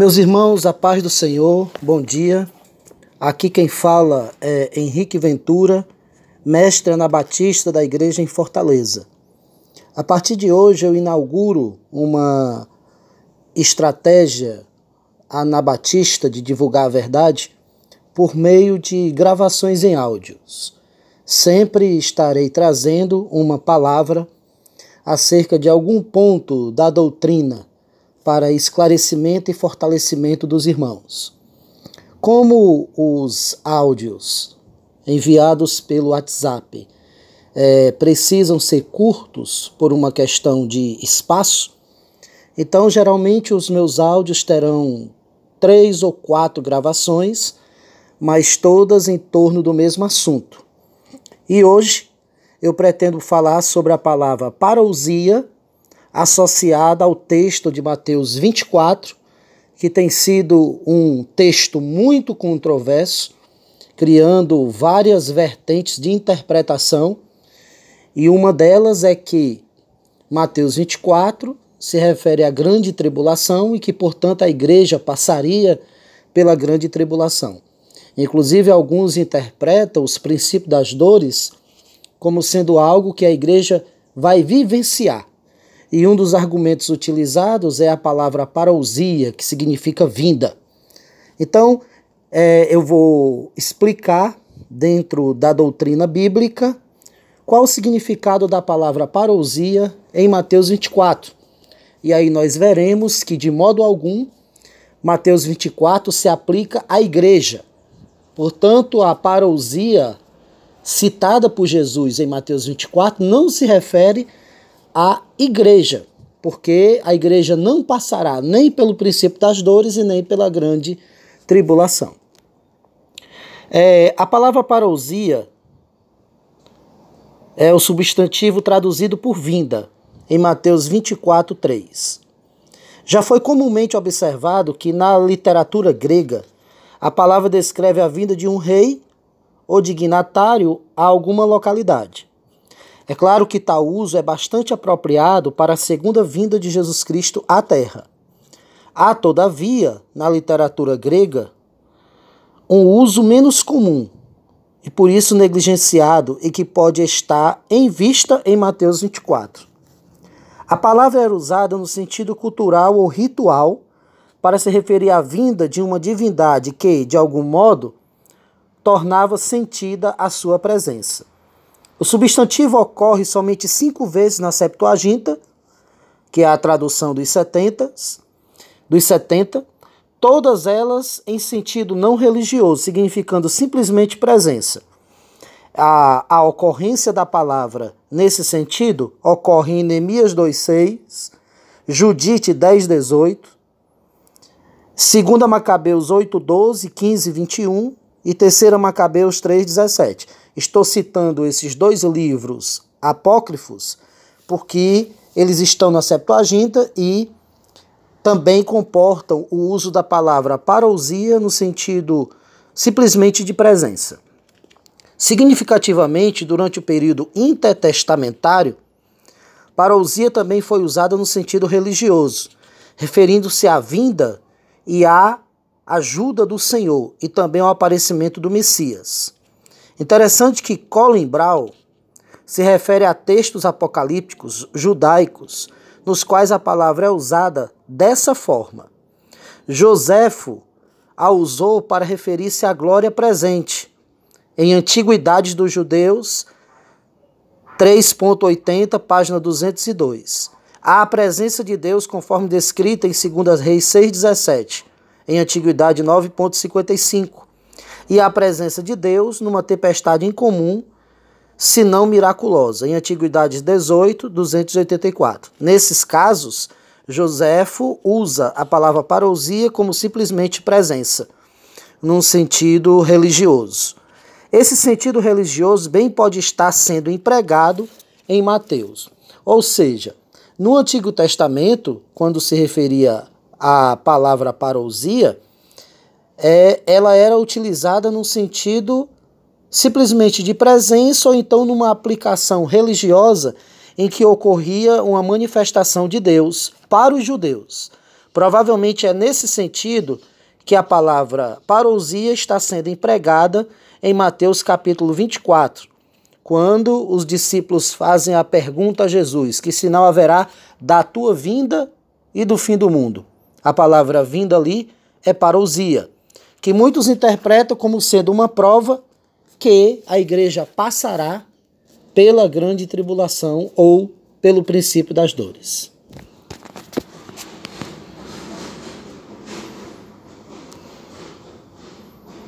Meus irmãos, a paz do Senhor, bom dia. Aqui quem fala é Henrique Ventura, mestre anabatista da igreja em Fortaleza. A partir de hoje eu inauguro uma estratégia anabatista de divulgar a verdade por meio de gravações em áudios. Sempre estarei trazendo uma palavra acerca de algum ponto da doutrina para esclarecimento e fortalecimento dos irmãos. Como os áudios enviados pelo WhatsApp é, precisam ser curtos por uma questão de espaço, então geralmente os meus áudios terão três ou quatro gravações, mas todas em torno do mesmo assunto. E hoje eu pretendo falar sobre a palavra parousia associada ao texto de Mateus 24, que tem sido um texto muito controverso, criando várias vertentes de interpretação, e uma delas é que Mateus 24 se refere à grande tribulação e que, portanto, a igreja passaria pela grande tribulação. Inclusive, alguns interpretam os princípios das dores como sendo algo que a igreja vai vivenciar. E um dos argumentos utilizados é a palavra parousia, que significa vinda. Então, é, eu vou explicar, dentro da doutrina bíblica, qual o significado da palavra parousia em Mateus 24. E aí nós veremos que, de modo algum, Mateus 24 se aplica à igreja. Portanto, a parousia citada por Jesus em Mateus 24 não se refere a igreja, porque a igreja não passará nem pelo princípio das dores e nem pela grande tribulação. É, a palavra parousia é o substantivo traduzido por vinda, em Mateus 24, 3. Já foi comumente observado que na literatura grega a palavra descreve a vinda de um rei ou dignatário a alguma localidade. É claro que tal uso é bastante apropriado para a segunda vinda de Jesus Cristo à Terra. Há, todavia, na literatura grega, um uso menos comum e por isso negligenciado e que pode estar em vista em Mateus 24. A palavra era usada no sentido cultural ou ritual para se referir à vinda de uma divindade que, de algum modo, tornava sentida a sua presença. O substantivo ocorre somente cinco vezes na Septuaginta, que é a tradução dos 70, dos 70, todas elas em sentido não religioso, significando simplesmente presença. A, a ocorrência da palavra nesse sentido ocorre em Neemias 2,6, Judite 10,18, 2 Macabeus 8,12, 15, 21 e 3 Macabeus 3,17. Estou citando esses dois livros apócrifos porque eles estão na Septuaginta e também comportam o uso da palavra parousia no sentido simplesmente de presença. Significativamente, durante o período intertestamentário, parousia também foi usada no sentido religioso, referindo-se à vinda e à ajuda do Senhor e também ao aparecimento do Messias. Interessante que Colin Brown se refere a textos apocalípticos judaicos nos quais a palavra é usada dessa forma. Joséfo a usou para referir-se à glória presente. Em Antiguidades dos Judeus, 3.80, página 202. Há a presença de Deus conforme descrita em 2 Reis 6.17, em Antiguidade 9.55 e a presença de Deus numa tempestade incomum, se não miraculosa, em Antiguidades 18, 284. Nesses casos, Joséfo usa a palavra parousia como simplesmente presença, num sentido religioso. Esse sentido religioso bem pode estar sendo empregado em Mateus. Ou seja, no Antigo Testamento, quando se referia à palavra parousia, é, ela era utilizada no sentido simplesmente de presença ou então numa aplicação religiosa em que ocorria uma manifestação de Deus para os judeus. Provavelmente é nesse sentido que a palavra parousia está sendo empregada em Mateus capítulo 24, quando os discípulos fazem a pergunta a Jesus: Que sinal haverá da tua vinda e do fim do mundo? A palavra vinda ali é parousia, que muitos interpretam como sendo uma prova que a igreja passará pela grande tribulação ou pelo princípio das dores.